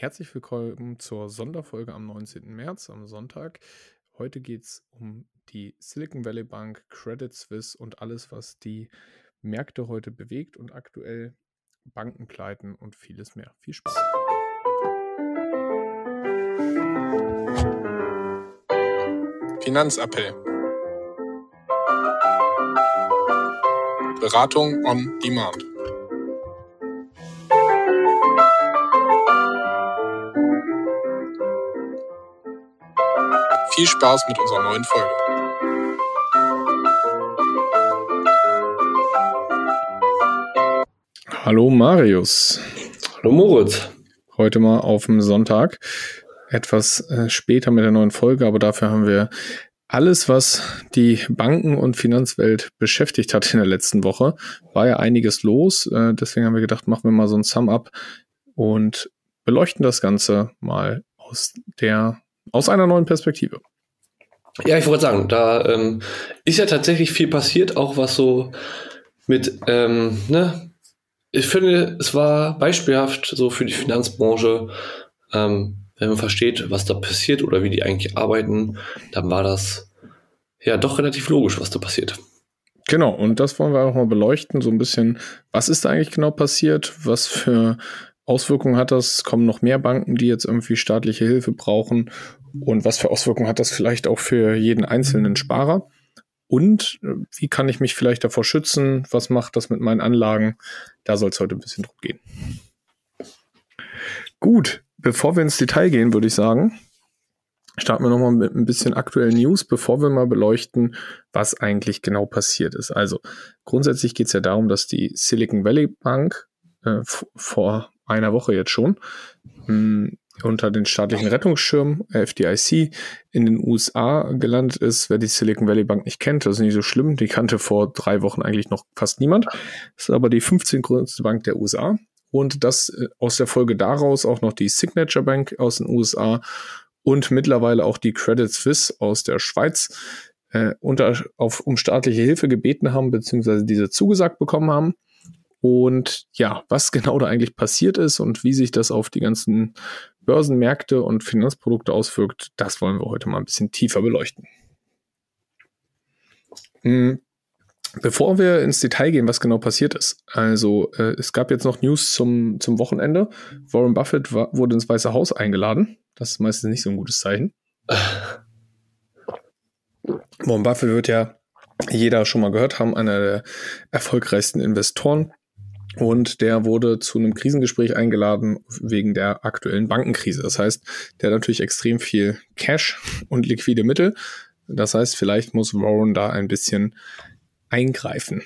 Herzlich willkommen zur Sonderfolge am 19. März, am Sonntag. Heute geht es um die Silicon Valley Bank, Credit Suisse und alles, was die Märkte heute bewegt und aktuell Bankenpleiten und vieles mehr. Viel Spaß. Finanzappell. Beratung on Demand. Viel Spaß mit unserer neuen Folge. Hallo Marius. Hallo Moritz. Heute mal auf dem Sonntag. Etwas äh, später mit der neuen Folge, aber dafür haben wir alles, was die Banken- und Finanzwelt beschäftigt hat in der letzten Woche. War ja einiges los. Äh, deswegen haben wir gedacht, machen wir mal so ein Sum-Up und beleuchten das Ganze mal aus der aus einer neuen Perspektive. Ja, ich wollte sagen, da ähm, ist ja tatsächlich viel passiert, auch was so mit, ähm, ne, ich finde, es war beispielhaft so für die Finanzbranche, ähm, wenn man versteht, was da passiert oder wie die eigentlich arbeiten, dann war das ja doch relativ logisch, was da passiert. Genau, und das wollen wir auch mal beleuchten, so ein bisschen, was ist da eigentlich genau passiert, was für Auswirkungen hat das? Kommen noch mehr Banken, die jetzt irgendwie staatliche Hilfe brauchen? Und was für Auswirkungen hat das vielleicht auch für jeden einzelnen Sparer? Und äh, wie kann ich mich vielleicht davor schützen? Was macht das mit meinen Anlagen? Da soll es heute ein bisschen drum gehen. Gut, bevor wir ins Detail gehen, würde ich sagen, starten wir nochmal mit ein bisschen aktuellen News, bevor wir mal beleuchten, was eigentlich genau passiert ist. Also grundsätzlich geht es ja darum, dass die Silicon Valley Bank äh, vor einer Woche jetzt schon hm, unter den staatlichen Rettungsschirm FDIC in den USA gelandet ist. Wer die Silicon Valley Bank nicht kennt, das ist nicht so schlimm. Die kannte vor drei Wochen eigentlich noch fast niemand. Das ist aber die 15 größte Bank der USA. Und das äh, aus der Folge daraus auch noch die Signature Bank aus den USA und mittlerweile auch die Credit Suisse aus der Schweiz äh, unter, auf, um staatliche Hilfe gebeten haben, beziehungsweise diese zugesagt bekommen haben. Und ja, was genau da eigentlich passiert ist und wie sich das auf die ganzen Börsenmärkte und Finanzprodukte auswirkt, das wollen wir heute mal ein bisschen tiefer beleuchten. Hm, bevor wir ins Detail gehen, was genau passiert ist. Also äh, es gab jetzt noch News zum, zum Wochenende. Warren Buffett war, wurde ins Weiße Haus eingeladen. Das ist meistens nicht so ein gutes Zeichen. Warren Buffett wird ja jeder schon mal gehört haben, einer der erfolgreichsten Investoren und der wurde zu einem Krisengespräch eingeladen wegen der aktuellen Bankenkrise. Das heißt, der hat natürlich extrem viel Cash und liquide Mittel. Das heißt, vielleicht muss Warren da ein bisschen eingreifen.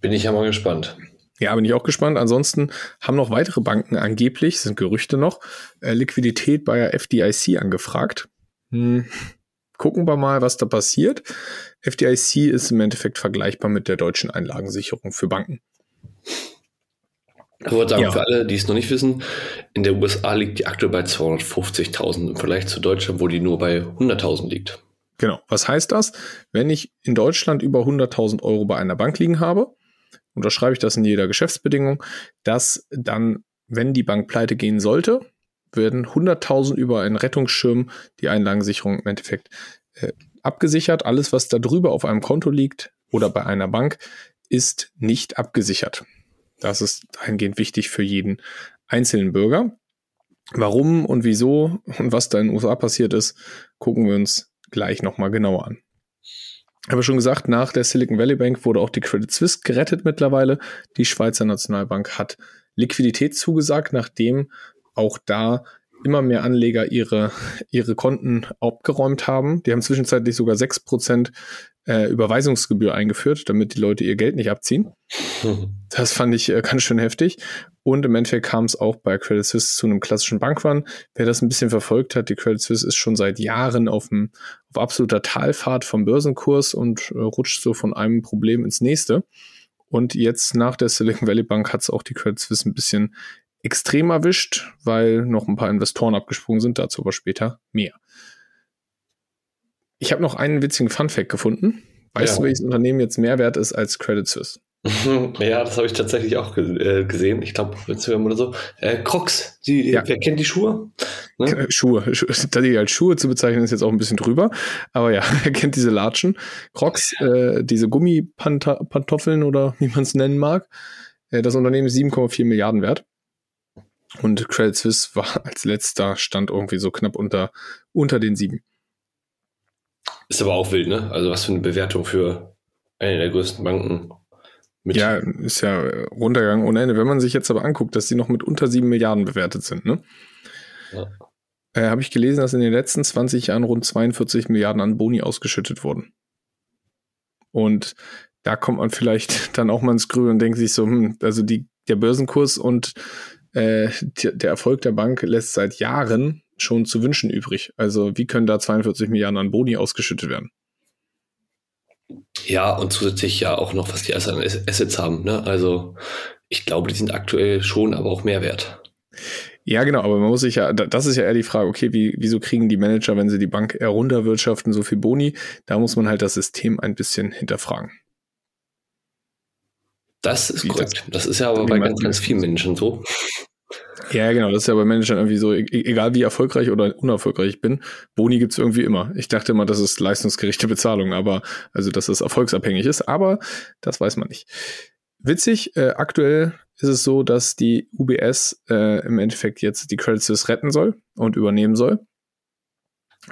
Bin ich ja mal gespannt. Ja, bin ich auch gespannt. Ansonsten haben noch weitere Banken angeblich, sind Gerüchte noch, äh, Liquidität bei der FDIC angefragt. Hm. Gucken wir mal, was da passiert. FDIC ist im Endeffekt vergleichbar mit der deutschen Einlagensicherung für Banken. Ich würde sagen, ja. für alle, die es noch nicht wissen, in der USA liegt die aktuell bei 250.000 im Vergleich zu Deutschland, wo die nur bei 100.000 liegt. Genau. Was heißt das? Wenn ich in Deutschland über 100.000 Euro bei einer Bank liegen habe, unterschreibe ich das in jeder Geschäftsbedingung, dass dann, wenn die Bank pleite gehen sollte, werden 100.000 über einen Rettungsschirm, die Einlagensicherung im Endeffekt äh, abgesichert. Alles, was da drüber auf einem Konto liegt oder bei einer Bank, ist nicht abgesichert. Das ist dahingehend wichtig für jeden einzelnen Bürger. Warum und wieso und was da in den USA passiert ist, gucken wir uns gleich nochmal genauer an. Habe schon gesagt, nach der Silicon Valley Bank wurde auch die Credit Suisse gerettet mittlerweile. Die Schweizer Nationalbank hat Liquidität zugesagt, nachdem auch da immer mehr Anleger ihre, ihre Konten abgeräumt haben. Die haben zwischenzeitlich sogar 6% äh, Überweisungsgebühr eingeführt, damit die Leute ihr Geld nicht abziehen. Das fand ich äh, ganz schön heftig. Und im Endeffekt kam es auch bei Credit Suisse zu einem klassischen Bankrun. Wer das ein bisschen verfolgt hat, die Credit Suisse ist schon seit Jahren auf, dem, auf absoluter Talfahrt vom Börsenkurs und äh, rutscht so von einem Problem ins nächste. Und jetzt nach der Silicon Valley Bank hat es auch die Credit Suisse ein bisschen extrem erwischt, weil noch ein paar Investoren abgesprungen sind, dazu aber später mehr. Ich habe noch einen witzigen Funfact gefunden. Weißt ja. du, welches Unternehmen jetzt mehr wert ist als Credit Suisse? Ja, das habe ich tatsächlich auch äh, gesehen. Ich glaube, Instagram oder so. Äh, Crocs, die, ja. wer kennt die Schuhe? Ne? Schuhe. Die als Schuhe zu bezeichnen, ist jetzt auch ein bisschen drüber. Aber ja, er kennt diese Latschen. Crocs, äh, diese Gummipantoffeln oder wie man es nennen mag. Äh, das Unternehmen ist 7,4 Milliarden wert. Und Credit Suisse war als letzter Stand irgendwie so knapp unter, unter den sieben. Ist aber auch wild, ne? Also was für eine Bewertung für eine der größten Banken mit ja, ist ja runtergegangen ohne Ende. Wenn man sich jetzt aber anguckt, dass die noch mit unter 7 Milliarden bewertet sind, ne? Ja. Äh, Habe ich gelesen, dass in den letzten 20 Jahren rund 42 Milliarden an Boni ausgeschüttet wurden. Und da kommt man vielleicht dann auch mal ins Grüne und denkt sich so, hm, also die, der Börsenkurs und äh, der Erfolg der Bank lässt seit Jahren schon zu wünschen übrig. Also wie können da 42 Milliarden an Boni ausgeschüttet werden? Ja, und zusätzlich ja auch noch, was die Assets haben. Ne? Also ich glaube, die sind aktuell schon aber auch mehr wert. Ja, genau, aber man muss sich ja, das ist ja eher die Frage, okay, wie, wieso kriegen die Manager, wenn sie die Bank herunterwirtschaften, so viel Boni? Da muss man halt das System ein bisschen hinterfragen. Das ist korrekt. Das, das, ist ja aber bei ganz, ganz vielen Menschen so. Ja, genau, das ist ja bei Managern irgendwie so, e-, egal wie erfolgreich oder unerfolgreich ich bin, Boni gibt's irgendwie immer. Ich dachte immer, das ist leistungsgerechte Bezahlung, aber also dass es erfolgsabhängig ist, aber das weiß man nicht. Witzig, äh, aktuell ist es so, dass die UBS äh, im Endeffekt jetzt die Credit Suisse retten soll und übernehmen soll.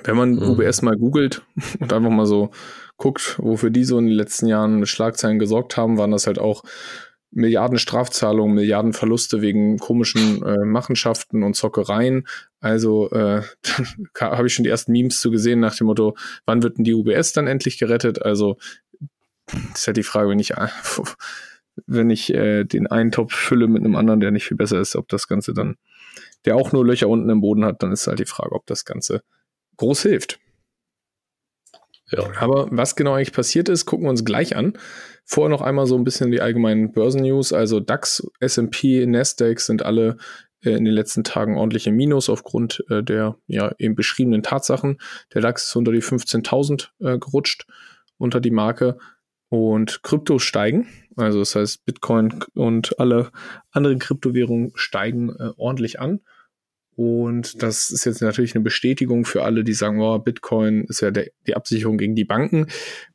Wenn man mhm. UBS mal googelt und einfach mal so guckt, wofür die so in den letzten Jahren Schlagzeilen gesorgt haben, waren das halt auch Milliarden Strafzahlungen, Milliarden Verluste wegen komischen äh, Machenschaften und Zockereien. Also äh, habe ich schon die ersten Memes zu gesehen nach dem Motto, wann wird denn die UBS dann endlich gerettet? Also ist ja die Frage, wenn ich, wenn ich äh, den einen Topf fülle mit einem anderen, der nicht viel besser ist, ob das Ganze dann, der auch nur Löcher unten im Boden hat, dann ist halt die Frage, ob das Ganze groß hilft. Ja. Aber was genau eigentlich passiert ist, gucken wir uns gleich an. Vorher noch einmal so ein bisschen die allgemeinen Börsennews. Also DAX, S&P, Nasdaq sind alle äh, in den letzten Tagen ordentlich im Minus aufgrund äh, der ja eben beschriebenen Tatsachen. Der DAX ist unter die 15.000 äh, gerutscht, unter die Marke. Und Kryptos steigen. Also das heißt, Bitcoin und alle anderen Kryptowährungen steigen äh, ordentlich an. Und das ist jetzt natürlich eine Bestätigung für alle, die sagen, oh, Bitcoin ist ja der, die Absicherung gegen die Banken.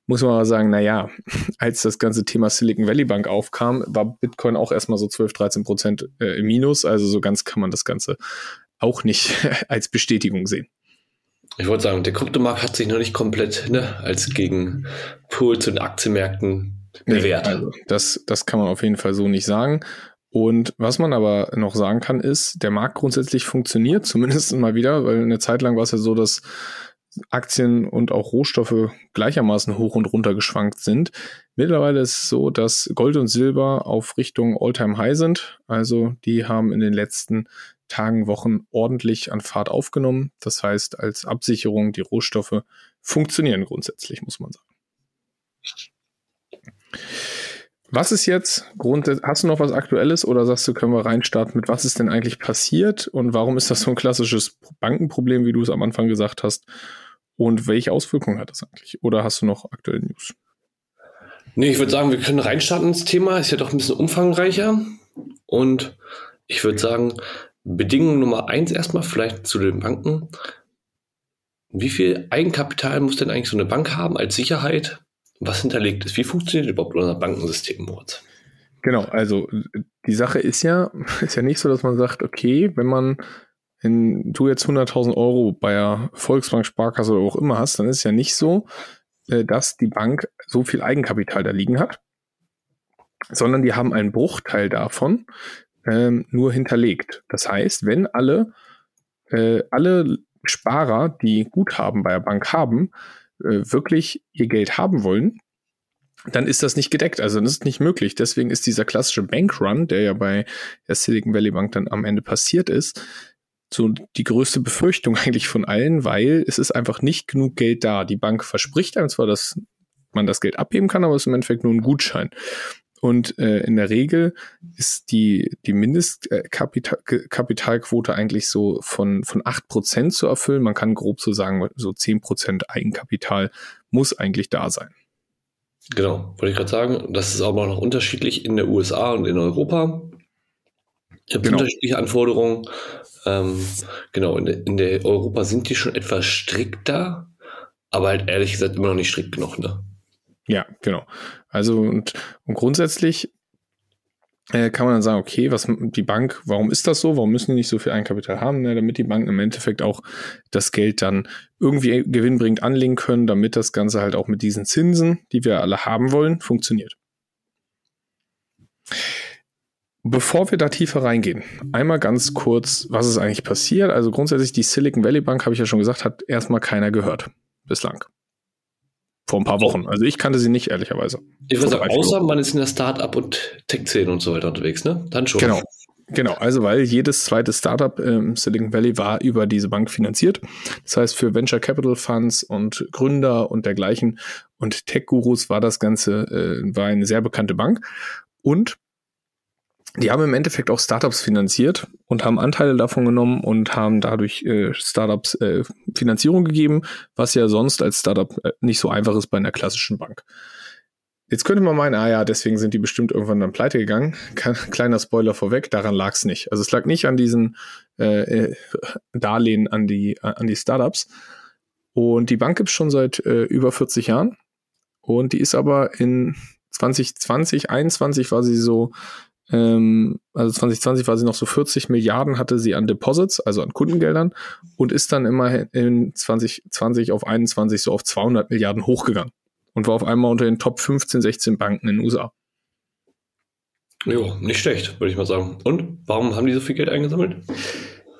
Muss man aber sagen, na ja, als das ganze Thema Silicon Valley Bank aufkam, war Bitcoin auch erstmal so 12, 13 Prozent äh, im Minus. Also so ganz kann man das Ganze auch nicht als Bestätigung sehen. Ich wollte sagen, der Kryptomarkt hat sich noch nicht komplett ne, als Gegenpol zu den Aktienmärkten bewährt. Nee, also das, das kann man auf jeden Fall so nicht sagen. Und was man aber noch sagen kann, ist, der Markt grundsätzlich funktioniert, zumindest mal wieder, weil eine Zeit lang war es ja so, dass Aktien und auch Rohstoffe gleichermaßen hoch und runter geschwankt sind. Mittlerweile ist es so, dass Gold und Silber auf Richtung Alltime high sind. Also die haben in den letzten Tagen, Wochen ordentlich an Fahrt aufgenommen. Das heißt, als Absicherung die Rohstoffe funktionieren grundsätzlich, muss man sagen. Was ist jetzt grundsätzlich, hast du noch was Aktuelles oder sagst du, können wir reinstarten mit, was ist denn eigentlich passiert und warum ist das so ein klassisches Bankenproblem, wie du es am Anfang gesagt hast? Und welche Auswirkungen hat das eigentlich? Oder hast du noch aktuelle News? Nee, ich würde sagen, wir können reinstarten ins Thema. Ist ja doch ein bisschen umfangreicher. Und ich würde sagen, Bedingung Nummer eins erstmal vielleicht zu den Banken. Wie viel Eigenkapital muss denn eigentlich so eine Bank haben als Sicherheit? Was hinterlegt ist. Wie funktioniert überhaupt unser Bankensystem, Moritz? Genau, also die Sache ist ja, ist ja nicht so, dass man sagt, okay, wenn man wenn du jetzt 100.000 Euro bei der Volksbank, Sparkasse oder auch immer hast, dann ist ja nicht so, äh, dass die Bank so viel Eigenkapital da liegen hat, sondern die haben einen Bruchteil davon ähm, nur hinterlegt. Das heißt, wenn alle, äh, alle Sparer, die Guthaben bei der Bank haben, wirklich ihr Geld haben wollen, dann ist das nicht gedeckt. Also das ist nicht möglich. Deswegen ist dieser klassische Bankrun, der ja bei der Silicon Valley Bank dann am Ende passiert ist, so die größte Befürchtung eigentlich von allen, weil es ist einfach nicht genug Geld da. Die Bank verspricht einem zwar, dass man das Geld abheben kann, aber es ist im Endeffekt nur ein Gutschein. Und äh, in der Regel ist die, die Mindestkapitalquote eigentlich so von, von acht Prozent zu erfüllen. Man kann grob so sagen, so zehn Prozent Eigenkapital muss eigentlich da sein. Genau, wollte ich gerade sagen. Das ist aber noch unterschiedlich in der USA und in Europa. Es gibt Genau. unterschiedliche Anforderungen. Ähm, genau, in der, in der Europa sind die schon etwas strikter, aber halt ehrlich gesagt immer noch nicht strikt genug. Ne? Ja, genau. Also und, und grundsätzlich äh, kann man dann sagen, okay, was die Bank, warum ist das so? Warum müssen die nicht so viel Eigenkapital haben? Ne, damit die Banken im Endeffekt auch das Geld dann irgendwie gewinnbringend anlegen können, damit das Ganze halt auch mit diesen Zinsen, die wir alle haben wollen, funktioniert. Bevor wir da tiefer reingehen, einmal ganz kurz, was ist eigentlich passiert? Also grundsätzlich die Silicon Valley Bank, habe ich ja schon gesagt, hat erstmal keiner gehört bislang. Vor ein paar Wochen. Also ich kannte sie nicht, ehrlicherweise. Ich würde sagen, außer man ist in der Start-up und Tech-Szene und so weiter unterwegs, ne? Dann schon. Genau. Genau, also weil jedes zweite Startup im Silicon Valley war über diese Bank finanziert. Das heißt, für Venture Capital Funds und Gründer und dergleichen und Tech-Gurus war das Ganze, äh, war eine sehr bekannte Bank. Und die haben im Endeffekt auch Startups finanziert und haben Anteile davon genommen und haben dadurch äh, Startups äh, Finanzierung gegeben, was ja sonst als Startup äh, nicht so einfach ist bei einer klassischen Bank. Jetzt könnte man meinen, ah ja, deswegen sind die bestimmt irgendwann dann pleite gegangen. Kleiner Spoiler vorweg, daran lag es nicht. Also es lag nicht an diesen äh, äh, Darlehen an die, an die Startups. Und die Bank gibt es schon seit äh, über 40 Jahren. Und die ist aber in 2020, 2021 war sie so, ähm, also 2020 war sie noch so 40 Milliarden hatte sie an Deposits, also an Kundengeldern, und ist dann immer in 2020 auf 21 so auf 200 Milliarden hochgegangen und war auf einmal unter den Top 15, 16 Banken in den USA. Jo, nicht schlecht, würde ich mal sagen. Und warum haben die so viel Geld eingesammelt?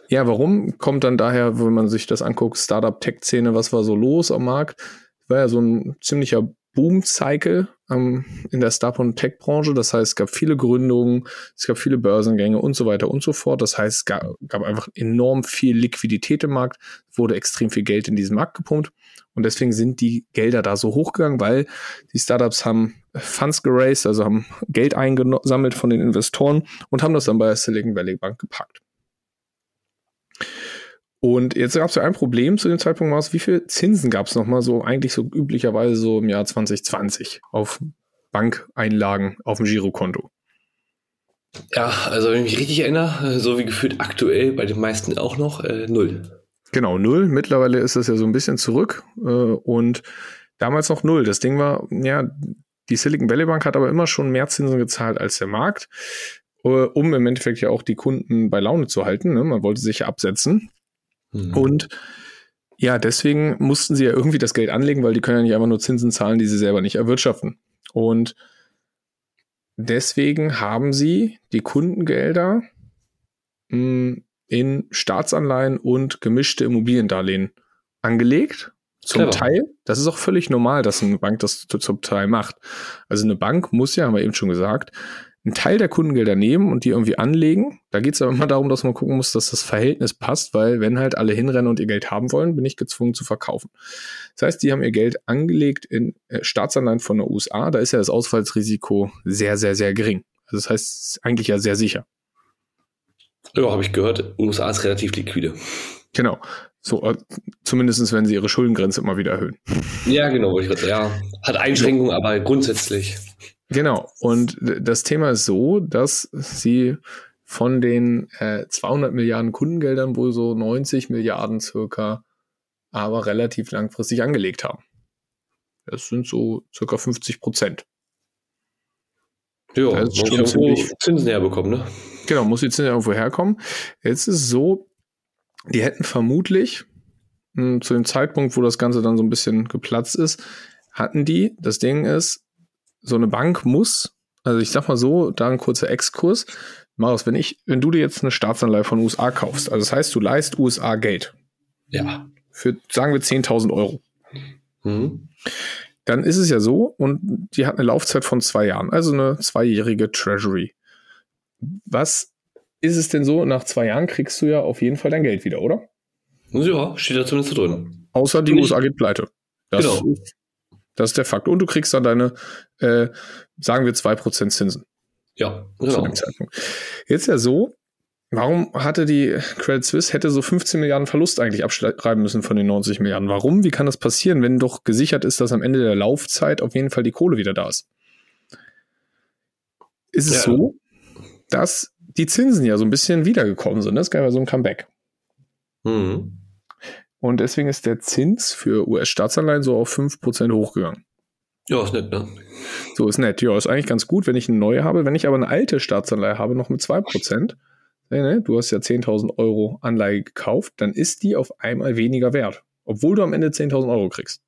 Ja, warum? Kommt dann daher, wenn man sich das anguckt, Startup-Tech-Szene, was war so los am Markt? War ja so ein ziemlicher Boom-Cycle ähm, in der Startup- und Tech-Branche. Das heißt, es gab viele Gründungen, es gab viele Börsengänge und so weiter und so fort. Das heißt, es gab, gab einfach enorm viel Liquidität im Markt, wurde extrem viel Geld in diesen Markt gepumpt. Und deswegen sind die Gelder da so hochgegangen, weil die Startups haben Funds geraced, also haben Geld eingesammelt von den Investoren und haben das dann bei der Silicon Valley Bank gepackt. Und jetzt gab es ja ein Problem zu dem Zeitpunkt, Maus, wie viel Zinsen gab es nochmal so, eigentlich so üblicherweise so im Jahr 2020 auf Bankeinlagen auf dem Girokonto? Ja, also wenn ich mich richtig erinnere, so wie gefühlt aktuell bei den meisten auch noch, äh, null. Genau, null. Mittlerweile ist das ja so ein bisschen zurück äh, und damals noch null. Das Ding war, ja, die Silicon Valley Bank hat aber immer schon mehr Zinsen gezahlt als der Markt, äh, um im Endeffekt ja auch die Kunden bei Laune zu halten. Ne? Man wollte sich ja absetzen. Mhm. Und ja, deswegen mussten sie ja irgendwie das Geld anlegen, weil die können ja nicht einfach nur Zinsen zahlen, die sie selber nicht erwirtschaften. Und deswegen haben sie die Kundengelder mh, in Staatsanleihen und gemischte Immobiliendarlehen angelegt. Zum Clever. Teil, das ist auch völlig normal, dass eine Bank das zu- zum Teil macht. Also eine Bank muss ja, haben wir eben schon gesagt, einen Teil der Kundengelder nehmen und die irgendwie anlegen. Da geht es aber immer darum, dass man gucken muss, dass das Verhältnis passt, weil wenn halt alle hinrennen und ihr Geld haben wollen, bin ich gezwungen zu verkaufen. Das heißt, die haben ihr Geld angelegt in äh, Staatsanleihen von der USA. Da ist ja das Ausfallsrisiko sehr, sehr, sehr gering. Also das heißt, es ist eigentlich ja sehr sicher. Ja, habe ich gehört, USA ist relativ liquide. Genau. So, äh, zumindest wenn sie ihre Schuldengrenze immer wieder erhöhen. Ja, genau, ich. Ja, hat Einschränkungen, aber grundsätzlich. Genau. Und das Thema ist so, dass sie von den äh, 200 Milliarden Kundengeldern wohl so 90 Milliarden circa aber relativ langfristig angelegt haben. Das sind so circa 50 Prozent. Ja, muss schon ziemlich- Zinsen herbekommen, ne? Genau, muss jetzt irgendwo herkommen. Jetzt ist es so, die hätten vermutlich mh, zu dem Zeitpunkt, wo das Ganze dann so ein bisschen geplatzt ist, hatten die, das Ding ist, so eine Bank muss, also ich sag mal so, da ein kurzer Exkurs. Marius, wenn ich, wenn du dir jetzt eine Staatsanleihe von USA kaufst, also das heißt, du leist USA Geld Ja. für, sagen wir, 10.000 Euro, Mhm. dann ist es ja so, und die hat eine Laufzeit von zwei Jahren, also eine zweijährige Treasury. Was ist es denn so? Nach zwei Jahren kriegst du ja auf jeden Fall dein Geld wieder, oder? Ja, steht da zumindest drin. Außer die USA geht pleite. Das, Genau. ist, das ist der Fakt. Und du kriegst dann deine, äh, sagen wir, 2% Zinsen Ja, genau. Jetzt ja so, warum hatte die Credit Suisse hätte so 15 Milliarden Verlust eigentlich abschreiben müssen von den 90 Milliarden? Warum? Wie kann das passieren, wenn doch gesichert ist, dass am Ende der Laufzeit auf jeden Fall die Kohle wieder da ist? Ist es ja. so, dass die Zinsen ja so ein bisschen wiedergekommen sind. Das gab ja so ein Comeback. Mhm. Und deswegen ist der Zins für US-Staatsanleihen so auf 5% hochgegangen. Ja, ist nett, ne? So ist nett. Ja, ist eigentlich ganz gut, wenn ich eine neue habe. Wenn ich aber eine alte Staatsanleihe habe, noch mit 2%, ne, du hast ja 10.000 Euro Anleihe gekauft, dann ist die auf einmal weniger wert. Obwohl du am Ende 10.000 Euro kriegst.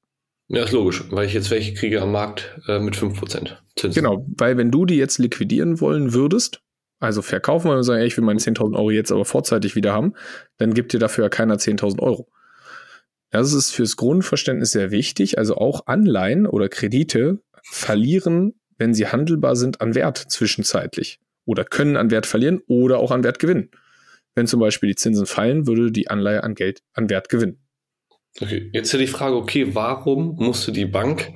Ja, ist logisch, weil ich jetzt welche kriege am Markt äh, mit 5% Zinsen. Genau, weil wenn du die jetzt liquidieren wollen würdest, also verkaufen wollen und sagen, ey, ich will meine 10.000 Euro jetzt aber vorzeitig wieder haben, dann gibt dir dafür ja keiner 10.000 Euro. Das ist fürs Grundverständnis sehr wichtig. Also auch Anleihen oder Kredite verlieren, wenn sie handelbar sind, an Wert zwischenzeitlich oder können an Wert verlieren oder auch an Wert gewinnen. Wenn zum Beispiel die Zinsen fallen, würde die Anleihe an Geld an Wert gewinnen. Okay, jetzt die Frage, okay, warum musste die Bank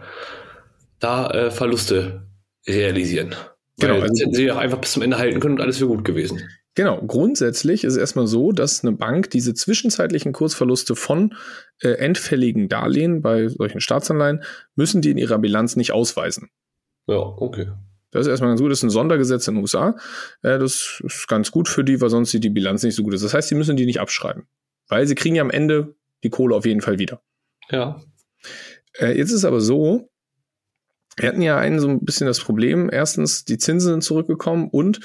da äh, Verluste realisieren? Genau, Weil also, hätten sie auch einfach bis zum Ende halten können und alles wäre gut gewesen. Genau, grundsätzlich ist es erstmal so, dass eine Bank diese zwischenzeitlichen Kursverluste von äh, endfälligen Darlehen bei solchen Staatsanleihen müssen die in ihrer Bilanz nicht ausweisen. Ja, okay. Das ist erstmal ganz gut. Das ist ein Sondergesetz in den USA. Äh, das ist ganz gut für die, weil sonst sieht die Bilanz nicht so gut aus. Das heißt, sie müssen die nicht abschreiben. Weil sie kriegen ja am Ende die Kohle auf jeden Fall wieder. Ja. Äh, jetzt ist aber so, wir hatten ja einen so ein bisschen das Problem. Erstens, die Zinsen sind zurückgekommen und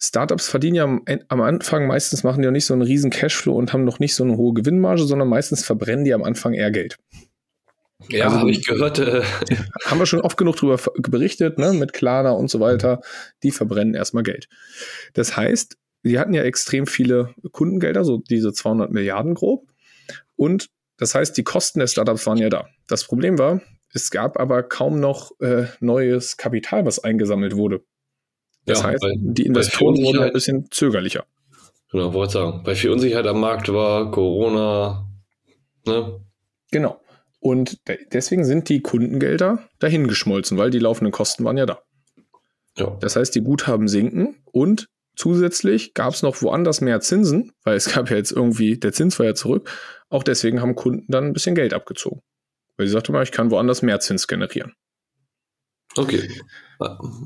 Startups verdienen ja am, am, Anfang meistens machen die ja nicht so einen riesen Cashflow und haben noch nicht so eine hohe Gewinnmarge, sondern meistens verbrennen die am Anfang eher Geld. Ja, also, habe ich gehört. Äh haben wir schon oft genug darüber berichtet, ne, mit Klarna und so weiter. Die verbrennen erstmal Geld. Das heißt, sie hatten ja extrem viele Kundengelder, so diese 200 Milliarden grob. Und das heißt, die Kosten der Startups waren ja da. Das Problem war, es gab aber kaum noch äh, neues Kapital, was eingesammelt wurde. Das ja, heißt, die Investoren wurden ein bisschen zögerlicher. Genau, wollte sagen. Bei viel Unsicherheit am Markt war Corona, ne? Genau. Und deswegen sind die Kundengelder dahingeschmolzen, weil die laufenden Kosten waren ja da. Ja. Das heißt, die Guthaben sinken und zusätzlich gab es noch woanders mehr Zinsen, weil es gab ja jetzt irgendwie, der Zins war ja zurück. Auch deswegen haben Kunden dann ein bisschen Geld abgezogen. Weil sie sagte mal, ich kann woanders mehr Zins generieren. Okay.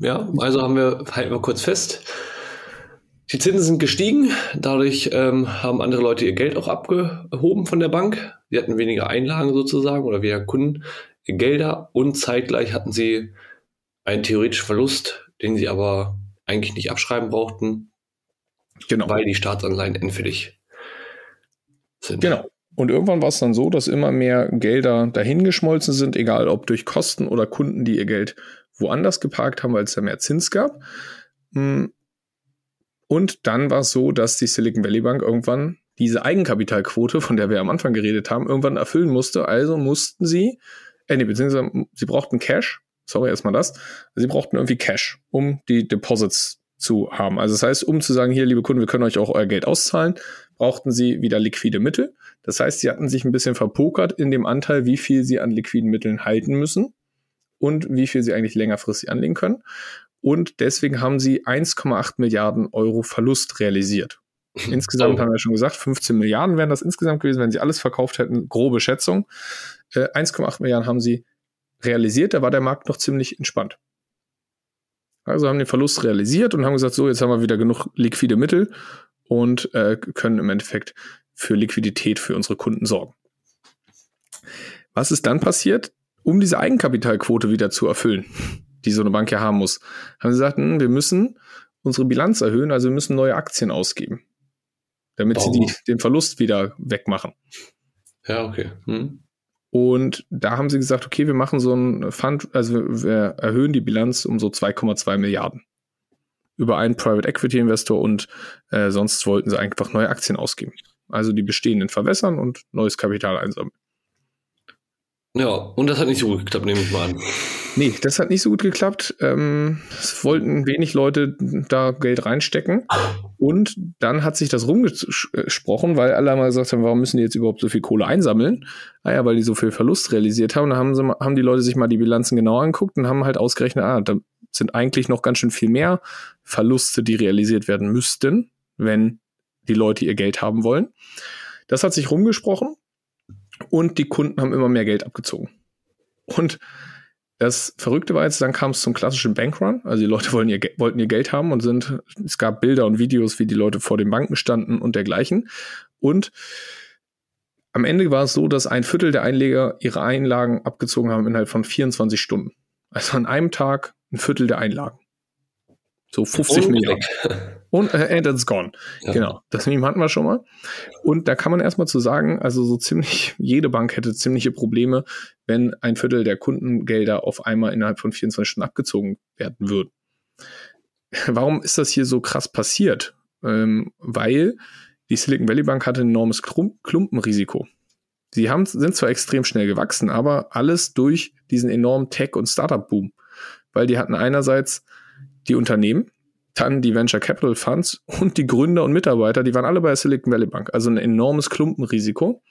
Ja, also haben wir, halten wir kurz fest. Die Zinsen sind gestiegen, dadurch ähm, haben andere Leute ihr Geld auch abgehoben von der Bank. Sie hatten weniger Einlagen sozusagen oder weniger Kundengelder und zeitgleich hatten sie einen theoretischen Verlust, den sie aber eigentlich nicht abschreiben brauchten, genau. weil die Staatsanleihen endfällig sind. Genau. Und irgendwann war es dann so, dass immer mehr Gelder dahingeschmolzen sind, egal ob durch Kosten oder Kunden, die ihr Geld woanders geparkt haben, weil es da mehr Zins gab. Hm. Und dann war es so, dass die Silicon Valley Bank irgendwann diese Eigenkapitalquote, von der wir am Anfang geredet haben, irgendwann erfüllen musste. Also mussten sie, äh, nee, beziehungsweise sie brauchten Cash. Sorry, erstmal das. Sie brauchten irgendwie Cash, um die Deposits zu haben. Also das heißt, um zu sagen, hier, liebe Kunden, wir können euch auch euer Geld auszahlen, brauchten sie wieder liquide Mittel. Das heißt, sie hatten sich ein bisschen verpokert in dem Anteil, wie viel sie an liquiden Mitteln halten müssen und wie viel sie eigentlich längerfristig anlegen können. Und deswegen haben sie 1,8 Milliarden Euro Verlust realisiert. Insgesamt oh. haben wir schon gesagt, 15 Milliarden wären das insgesamt gewesen, wenn sie alles verkauft hätten. Grobe Schätzung. Äh, 1,8 Milliarden haben sie realisiert. Da war der Markt noch ziemlich entspannt. Also haben den Verlust realisiert und haben gesagt, so, jetzt haben wir wieder genug liquide Mittel und äh, können im Endeffekt für Liquidität für unsere Kunden sorgen. Was ist dann passiert? Um diese Eigenkapitalquote wieder zu erfüllen, die so eine Bank ja haben muss, haben sie gesagt, hm, wir müssen unsere Bilanz erhöhen, also wir müssen neue Aktien ausgeben, damit oh. sie die, den Verlust wieder wegmachen. Ja, okay. Hm. Und da haben sie gesagt, okay, wir machen so ein Fund, also wir erhöhen die Bilanz um so 2,2 Milliarden über einen Private Equity Investor und äh, sonst wollten sie einfach neue Aktien ausgeben. Also die bestehenden verwässern und neues Kapital einsammeln. Ja, und das hat nicht so gut geklappt, nehme ich mal an. Nee, das hat nicht so gut geklappt. Ähm, es wollten wenig Leute da Geld reinstecken. Und dann hat sich das rumgesprochen, weil alle mal gesagt haben, warum müssen die jetzt überhaupt so viel Kohle einsammeln? Ah weil die so viel Verlust realisiert haben. Da haben, sie, haben die Leute sich mal die Bilanzen genau angeguckt und haben halt ausgerechnet, ah, da sind eigentlich noch ganz schön viel mehr Verluste, die realisiert werden müssten, wenn die Leute ihr Geld haben wollen. Das hat sich rumgesprochen und die Kunden haben immer mehr Geld abgezogen. Und das Verrückte war jetzt, dann kam es zum klassischen Bankrun. Also die Leute wollten ihr, wollten ihr Geld haben und sind, es gab Bilder und Videos, wie die Leute vor den Banken standen und dergleichen. Und am Ende war es so, dass ein Viertel der Einleger ihre Einlagen abgezogen haben innerhalb von 24 Stunden. Also an einem Tag ein Viertel der Einlagen. So 50 Millionen. Und äh, and it's gone. Ja. Genau. Das Meme hatten wir schon mal. Und da kann man erstmal zu sagen, also so ziemlich jede Bank hätte ziemliche Probleme, wenn ein Viertel der Kundengelder auf einmal innerhalb von 24 Stunden abgezogen werden würden. Warum ist das hier so krass passiert? Ähm, weil die Silicon Valley Bank hatte ein enormes Klumpenrisiko. Sie haben, sind zwar extrem schnell gewachsen, aber alles durch diesen enormen Tech- und Startup-Boom. Weil die hatten einerseits die Unternehmen, dann die Venture Capital Funds und die Gründer und Mitarbeiter, die waren alle bei der Silicon Valley Bank. Also ein enormes Klumpenrisiko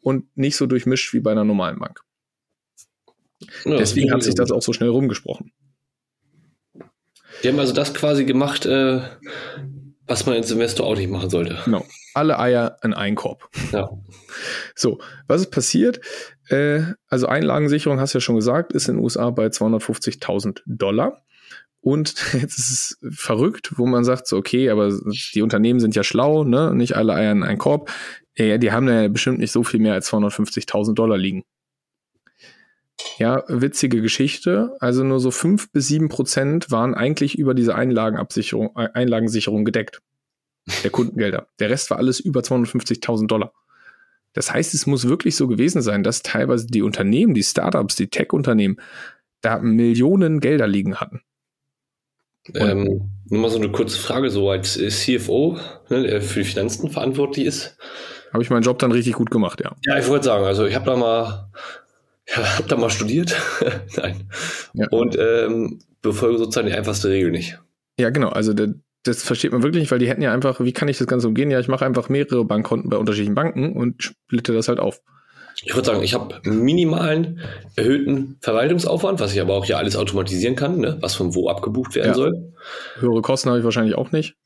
und nicht so durchmischt wie bei einer normalen Bank. Ja, Deswegen hat sich das auch so schnell rumgesprochen. Die haben also das quasi gemacht, äh, was man als Investor auch nicht machen sollte. Genau. Alle Eier in einen Korb. Ja. So, was ist passiert? Äh, also Einlagensicherung, hast du ja schon gesagt, ist in den USA bei 250.000 Dollar. Und jetzt ist es verrückt, wo man sagt, so, okay, aber die Unternehmen sind ja schlau, ne? Nicht alle Eier in einen Korb. Ja, die haben ja bestimmt nicht so viel mehr als 250.000 Dollar liegen. Ja, witzige Geschichte. Also nur so fünf bis sieben Prozent waren eigentlich über diese Einlagenabsicherung, Einlagensicherung gedeckt. Der Kundengelder. Der Rest war alles über 250.000 Dollar. Das heißt, es muss wirklich so gewesen sein, dass teilweise die Unternehmen, die Startups, die Tech-Unternehmen da Millionen Gelder liegen hatten. Ähm, nur mal so eine kurze Frage, so als CFO, ne, der für die Finanzen verantwortlich ist. Habe ich meinen Job dann richtig gut gemacht, ja. Ja, ich wollte sagen, also ich habe da mal, ja, hab da mal studiert. Nein. Ja. Und ähm, befolge sozusagen die einfachste Regel nicht. Ja, genau. Also der, das versteht man wirklich nicht, weil die hätten ja einfach, wie kann ich das Ganze umgehen? Ja, ich mache einfach mehrere Bankkonten bei unterschiedlichen Banken und splitte das halt auf. Ich würde sagen, ich habe minimalen erhöhten Verwaltungsaufwand, was ich aber auch ja alles automatisieren kann, ne? was von wo abgebucht werden ja. soll. Höhere Kosten habe ich wahrscheinlich auch nicht.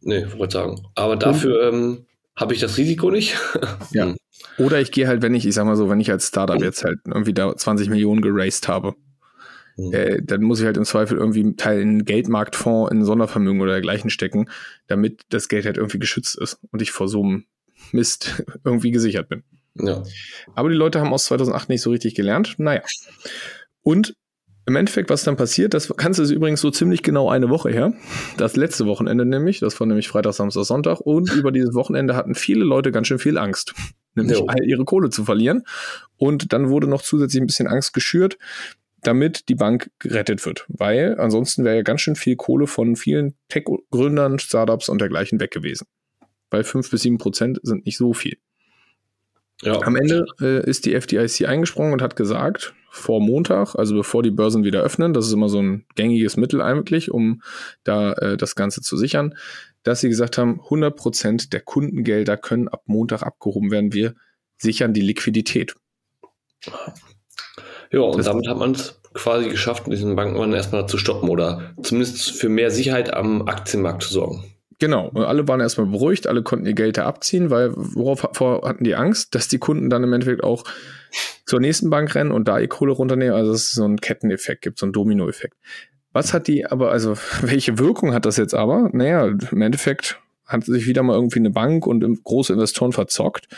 Nee, wollte sagen. Aber dafür ähm, habe ich das Risiko nicht. ja. Hm. Oder ich gehe halt, wenn ich, ich sag mal so, wenn ich als Startup jetzt halt irgendwie da 20 Millionen geraced habe, mhm. äh, dann muss ich halt im Zweifel irgendwie einen Teil in einen Geldmarktfonds, in Sondervermögen oder dergleichen stecken, damit das Geld halt irgendwie geschützt ist und ich vor so einem Mist irgendwie gesichert bin. Ja. Aber die Leute haben aus 2008 nicht so richtig gelernt. Naja. Und im Endeffekt, was dann passiert, das kannst du übrigens so ziemlich genau eine Woche her. Das letzte Wochenende nämlich, das war nämlich Freitag, Samstag, Sonntag. Und über dieses Wochenende hatten viele Leute ganz schön viel Angst, nämlich jo. all ihre Kohle zu verlieren. Und dann wurde noch zusätzlich ein bisschen Angst geschürt, damit die Bank gerettet wird. Weil ansonsten wäre ja ganz schön viel Kohle von vielen Tech-Gründern, Startups und dergleichen weg gewesen. Weil fünf bis sieben Prozent sind nicht so viel. Ja. Am Ende äh, ist die FDIC eingesprungen und hat gesagt, vor Montag, also bevor die Börsen wieder öffnen, das ist immer so ein gängiges Mittel eigentlich, um da äh, das Ganze zu sichern, dass sie gesagt haben, 100 Prozent der Kundengelder können ab Montag abgehoben werden. Wir sichern die Liquidität. Ja, und das damit hat man es quasi geschafft, diesen Banken erstmal zu stoppen oder zumindest für mehr Sicherheit am Aktienmarkt zu sorgen. Genau, und alle waren erstmal beruhigt, alle konnten ihr Geld da abziehen, weil worauf hatten die Angst, dass die Kunden dann im Endeffekt auch zur nächsten Bank rennen und da ihr Kohle runternehmen. Also dass es so einen Ketteneffekt gibt, so einen Dominoeffekt. Was hat die aber, also welche Wirkung hat das jetzt aber? Naja, im Endeffekt hat sich wieder mal irgendwie eine Bank und große Investoren verzockt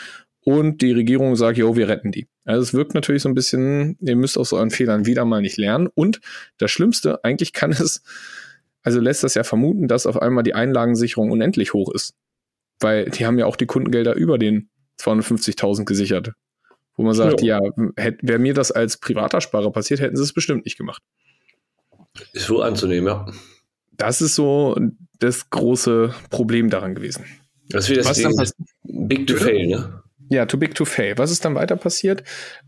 und die Regierung sagt, jo, wir retten die. Also es wirkt natürlich so ein bisschen, ihr müsst aus euren Fehlern wieder mal nicht lernen. Und das Schlimmste, eigentlich kann es also lässt das ja vermuten, dass auf einmal die Einlagensicherung unendlich hoch ist. Weil die haben ja auch die Kundengelder über den 250.000 gesichert. Wo man sagt, ja, ja wäre mir das als privater Sparer passiert, hätten sie es bestimmt nicht gemacht. Ist wohl anzunehmen, ja. Das ist so das große Problem daran gewesen. Das wird das Was Big to Fail, ne? Ja, too big to fail. Was ist dann weiter passiert?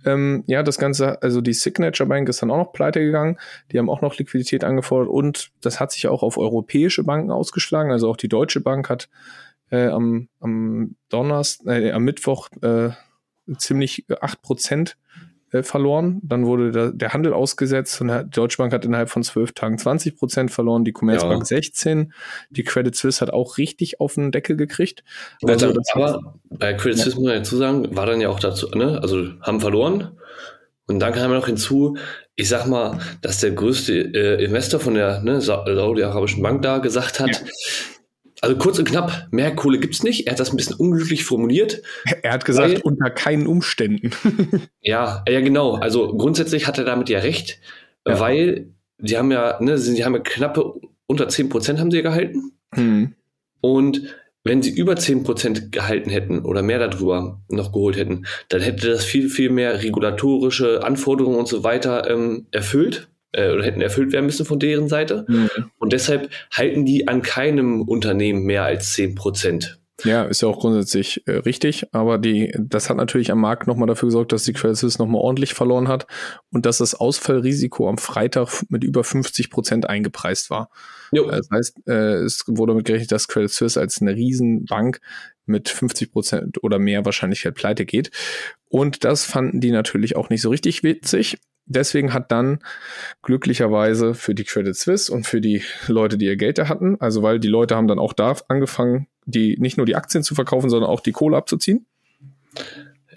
Ähm, ja, das Ganze, also die Signature Bank ist dann auch noch pleite gegangen. Die haben auch noch Liquidität angefordert und das hat sich auch auf europäische Banken ausgeschlagen. Also auch die Deutsche Bank hat äh, am, am Donnerstag, äh, am Mittwoch äh, ziemlich acht Prozent äh, verloren. Dann wurde der, der Handel ausgesetzt und die Deutsche Bank hat innerhalb von zwölf Tagen 20 Prozent verloren, die Commerzbank Ja. 16, die Credit Suisse hat auch richtig auf den Deckel gekriegt. Also, Also das- aber bei Credit Suisse muss man dazu sagen, war dann ja auch dazu, ne? Also haben verloren. Und dann kam ja noch hinzu, ich sag mal, dass der größte äh, Investor von der ne, Sa- Saudi-Arabischen Bank da gesagt hat, also kurz und knapp, mehr Kohle gibt's nicht. Er hat das ein bisschen unglücklich formuliert. Er hat gesagt, Weil- unter keinen Umständen. Ja, ja, genau. Also grundsätzlich hat er damit ja recht, Ja. weil die haben ja, ne, sie haben ja knappe unter 10 Prozent haben sie ja gehalten. Hm. Und wenn sie über 10% gehalten hätten oder mehr darüber noch geholt hätten, dann hätte das viel, viel mehr regulatorische Anforderungen und so weiter ähm, erfüllt äh, oder hätten erfüllt werden müssen von deren Seite. Hm. Und deshalb halten die an keinem Unternehmen mehr als 10%. Ja, ist ja auch grundsätzlich äh, richtig, aber die, das hat natürlich am Markt nochmal dafür gesorgt, dass die Credit Suisse nochmal ordentlich verloren hat und dass das Ausfallrisiko am Freitag mit über 50 Prozent eingepreist war. Jo. Das heißt, äh, es wurde damit gerechnet, dass Credit Suisse als eine Riesenbank mit 50 Prozent oder mehr Wahrscheinlichkeit pleite geht. Und das fanden die natürlich auch nicht so richtig witzig. Deswegen hat dann glücklicherweise für die Credit Suisse und für die Leute, die ihr Geld da hatten, also weil die Leute haben dann auch da angefangen, die nicht nur die Aktien zu verkaufen, sondern auch die Kohle abzuziehen.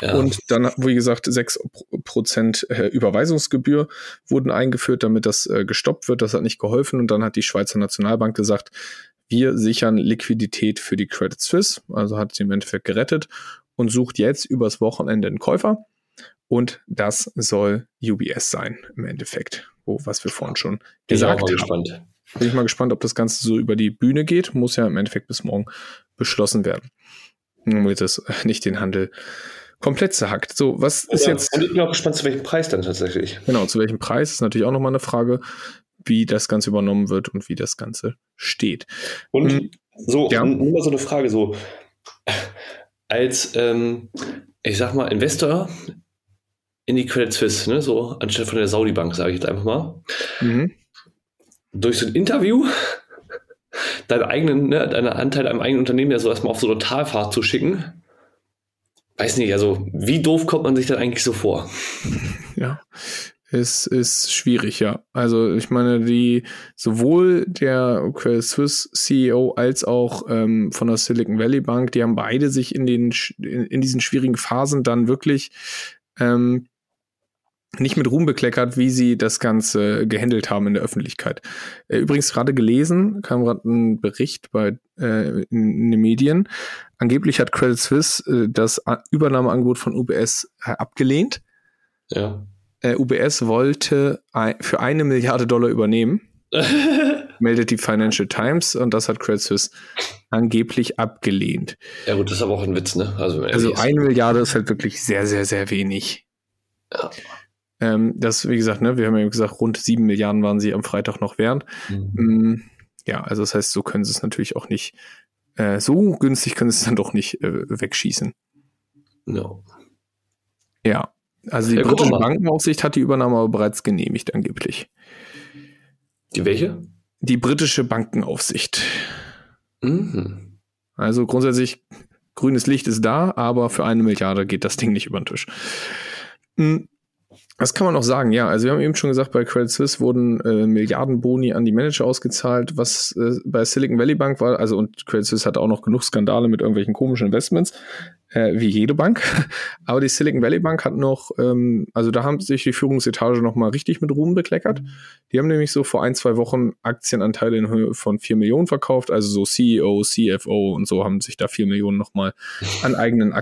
Ja. Und dann, wie gesagt, 6% äh, Überweisungsgebühr wurden eingeführt, damit das äh, gestoppt wird. Das hat nicht geholfen. Und dann hat die Schweizer Nationalbank gesagt, wir sichern Liquidität für die Credit Suisse, also hat sie im Endeffekt gerettet und sucht jetzt übers Wochenende einen Käufer. Und das soll UBS sein, im Endeffekt, wo, was wir vorhin schon Bin gesagt mal haben. gespannt. Bin ich mal gespannt, ob das Ganze so über die Bühne geht. Muss ja im Endeffekt bis morgen beschlossen werden. Damit es nicht den Handel komplett zerhackt. So, was ist Ja, jetzt, Und ich bin auch gespannt, zu welchem Preis dann tatsächlich. genau, zu welchem Preis ist natürlich auch nochmal eine Frage, wie das Ganze übernommen wird und wie das Ganze steht. Und Mhm. so, Ja. nur mal so eine Frage, so als, ähm, ich sag mal, Investor in die Credit Suisse, ne, so anstatt von der Saudi-Bank, sage ich jetzt einfach mal, Mhm. durch so ein Interview deinen eigenen, ne, deinen Anteil am eigenen Unternehmen ja so erstmal auf so eine Talfahrt zu schicken. Weiß nicht, also wie doof kommt man sich dann eigentlich so vor? Ja, es ist schwierig, ja. Also ich meine, die sowohl der Credit Suisse CEO als auch ähm, von der Silicon Valley Bank, die haben beide sich in den in, in diesen schwierigen Phasen dann wirklich ähm, nicht mit Ruhm bekleckert, wie sie das Ganze gehandelt haben in der Öffentlichkeit. Äh, übrigens gerade gelesen, kam gerade ein Bericht bei äh, in, den Medien. Angeblich hat Credit Suisse äh, das Übernahmeangebot von UBS äh, abgelehnt Ja. äh, UBS wollte ein, für eine Milliarde Dollar übernehmen, meldet die Financial Times und das hat Credit Suisse angeblich abgelehnt. ja gut, das ist aber auch ein Witz, ne? Also, Also eine Milliarde ist halt wirklich sehr, sehr, sehr wenig. Ja. Ähm, das, wie gesagt, ne, wir haben ja gesagt, rund sieben Milliarden waren sie am Freitag noch wert. Mhm. Mm, Ja, also das heißt, so können sie es natürlich auch nicht, äh, so günstig können sie es dann doch nicht äh, wegschießen. Ja. Ja. Also die Ja, britische. Bankenaufsicht hat die Übernahme aber bereits genehmigt, angeblich. Die welche? Die britische Bankenaufsicht. Mhm. Also grundsätzlich, grünes Licht ist da, aber für eine Milliarde geht das Ding nicht über den Tisch. Hm, Was kann man noch sagen? Ja, also wir haben eben schon gesagt, bei Credit Suisse wurden äh, Milliardenboni an die Manager ausgezahlt, was äh, bei Silicon Valley Bank war, also und Credit Suisse hatte auch noch genug Skandale mit irgendwelchen komischen Investments, äh, wie jede Bank. Aber die Silicon Valley Bank hat noch, ähm, also da haben sich die Führungsetage noch mal richtig mit Ruhm bekleckert. Die haben nämlich so vor ein, zwei Wochen Aktienanteile in Höhe von 4 Millionen verkauft, also so CEO, CFO und so haben sich da 4 Millionen noch mal an eigenen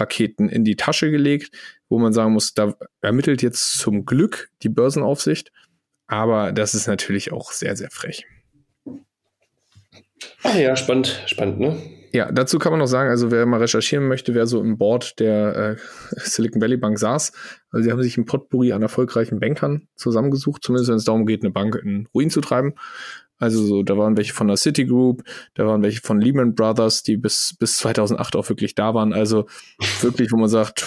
Aktienpaketen in die Tasche gelegt, wo man sagen muss, da ermittelt jetzt zum Glück die Börsenaufsicht, aber das ist natürlich auch sehr, sehr frech. Ah ja, spannend, spannend, ne? Ja, dazu kann man noch sagen, also wer mal recherchieren möchte, wer so im Board der äh, Silicon Valley Bank saß, also sie haben sich ein Potpourri an erfolgreichen Bankern zusammengesucht, zumindest wenn es darum geht, eine Bank in Ruin zu treiben. Also so, da waren welche von der Citigroup, da waren welche von Lehman Brothers, die bis, bis 2008 auch wirklich da waren. Also wirklich, wo man sagt,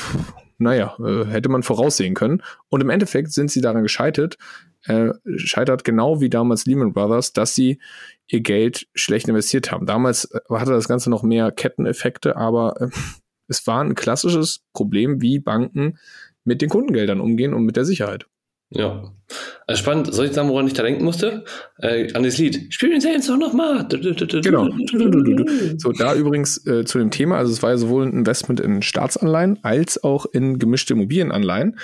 naja, äh, hätte man voraussehen können. Und im Endeffekt sind sie daran gescheitert, äh, scheitert genau wie damals Lehman Brothers, dass sie ihr Geld schlecht investiert haben. Damals äh, hatte das Ganze noch mehr Ketteneffekte, aber äh, es war ein klassisches Problem, wie Banken mit den Kundengeldern umgehen und mit der Sicherheit. Ja. Also spannend. Soll ich sagen, woran ich da denken musste? Äh, an das Lied. Spiel den Saints doch nochmal. Genau. So, da übrigens äh, zu dem Thema, also es war ja sowohl ein Investment in Staatsanleihen als auch in gemischte Immobilienanleihen.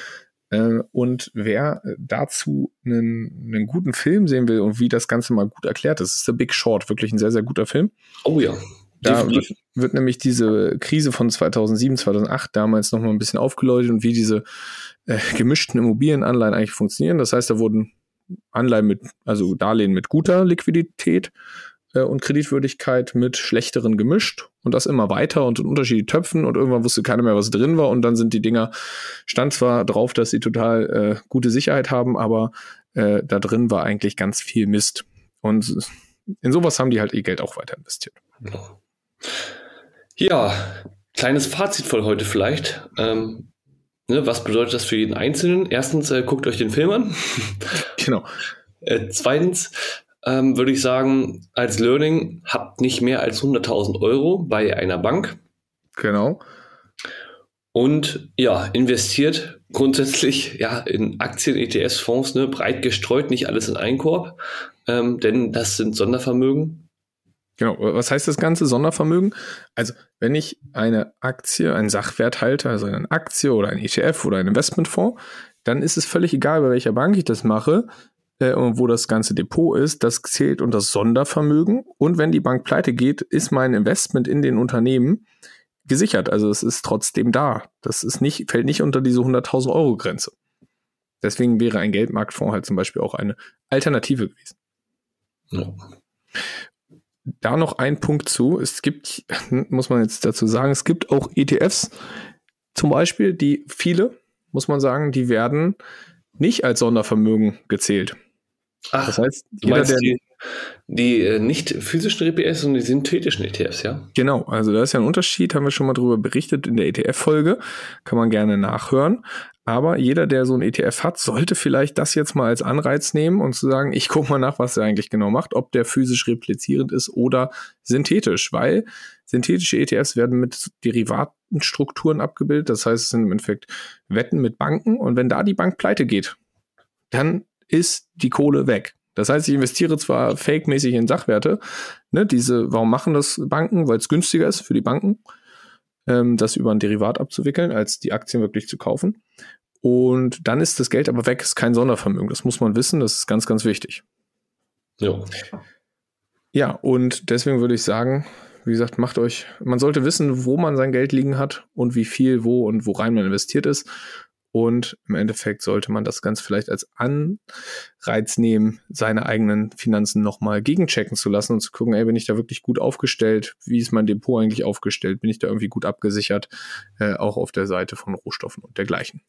Äh, und wer dazu einen, einen guten Film sehen will und wie das Ganze mal gut erklärt ist, ist The Big Short, wirklich ein sehr, sehr guter Film. Oh ja. Da wird, wird, nämlich diese Krise von 2007, 2008 damals nochmal ein bisschen aufgeläutet und wie diese äh, gemischten Immobilienanleihen eigentlich funktionieren. Das heißt, da wurden Anleihen mit, also Darlehen mit guter Liquidität äh, und Kreditwürdigkeit mit schlechteren gemischt und das immer weiter und in unterschiedlichen Töpfen und irgendwann wusste keiner mehr, was drin war und dann sind die Dinger, stand zwar drauf, dass sie total äh, gute Sicherheit haben, aber äh, da drin war eigentlich ganz viel Mist. Und in sowas haben die halt ihr Geld auch weiter investiert. Ja, kleines Fazit von heute vielleicht. Ähm, ne, was bedeutet das für jeden Einzelnen? Erstens, äh, guckt euch den Film an. Genau. äh, zweitens, ähm, würde ich sagen, als Learning habt nicht mehr als 100.000 Euro bei einer Bank. Genau. Und ja, investiert grundsätzlich ja in Aktien, ETS, Fonds, ne, breit gestreut, nicht alles in einen Korb, ähm, denn das sind Sondervermögen. Genau, was heißt das ganze Sondervermögen? Also, wenn ich eine Aktie, einen Sachwert halte, also eine Aktie oder ein ETF oder ein Investmentfonds, dann ist es völlig egal, bei welcher Bank ich das mache äh, und wo das ganze Depot ist. Das zählt unter Sondervermögen. Und wenn die Bank pleite geht, ist mein Investment in den Unternehmen gesichert. Also es ist trotzdem da. Das ist nicht, fällt nicht unter diese 100.000 Euro Grenze. Deswegen wäre ein Geldmarktfonds halt zum Beispiel auch eine Alternative gewesen. Ja da noch ein Punkt zu. Es gibt, muss man jetzt dazu sagen, es gibt auch ETFs, zum Beispiel, die viele, muss man sagen, die werden nicht als Sondervermögen gezählt. Ach, das heißt, jeder, der die, die äh, nicht physischen ETFs und die synthetischen ETFs, ja? Genau, also da ist ja ein Unterschied, haben wir schon mal drüber berichtet in der ETF-Folge, kann man gerne nachhören. Aber jeder, der so ein ETF hat, sollte vielleicht das jetzt mal als Anreiz nehmen und zu sagen, ich gucke mal nach, was er eigentlich genau macht, ob der physisch replizierend ist oder synthetisch, weil synthetische ETFs werden mit Derivatenstrukturen abgebildet. Das heißt, es sind im Endeffekt Wetten mit Banken und wenn da die Bank pleite geht, dann ist die Kohle weg. Das heißt, ich investiere zwar fake-mäßig in Sachwerte, ne, diese, warum machen das Banken? Weil es günstiger ist für die Banken, ähm, das über ein Derivat abzuwickeln, als die Aktien wirklich zu kaufen. Und dann ist das Geld aber weg, ist kein Sondervermögen. Das muss man wissen, das ist ganz, ganz wichtig. Ja. Ja, und deswegen würde ich sagen, wie gesagt, macht euch, man sollte wissen, wo man sein Geld liegen hat und wie viel, wo und worein man investiert ist. Und im Endeffekt sollte man das Ganze vielleicht als Anreiz nehmen, seine eigenen Finanzen nochmal gegenchecken zu lassen und zu gucken, ey, bin ich da wirklich gut aufgestellt? Wie ist mein Depot eigentlich aufgestellt? Bin ich da irgendwie gut abgesichert? Äh, auch auf der Seite von Rohstoffen und dergleichen.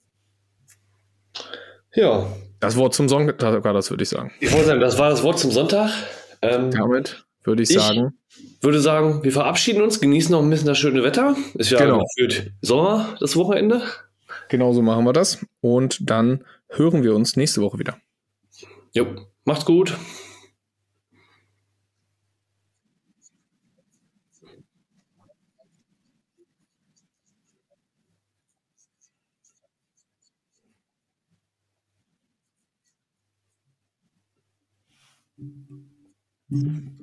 Ja. Das Wort zum Sonntag war das, würde ich sagen. Ich wollte sagen, das war das Wort zum Sonntag. Ähm, Damit würde ich, ich sagen. würde sagen, wir verabschieden uns, genießen noch ein bisschen das schöne Wetter. Ist ja genau. gefühlt Sommer, das Wochenende. Genauso machen wir das. Und dann hören wir uns nächste Woche wieder. Jo, macht's gut. Mm-hmm.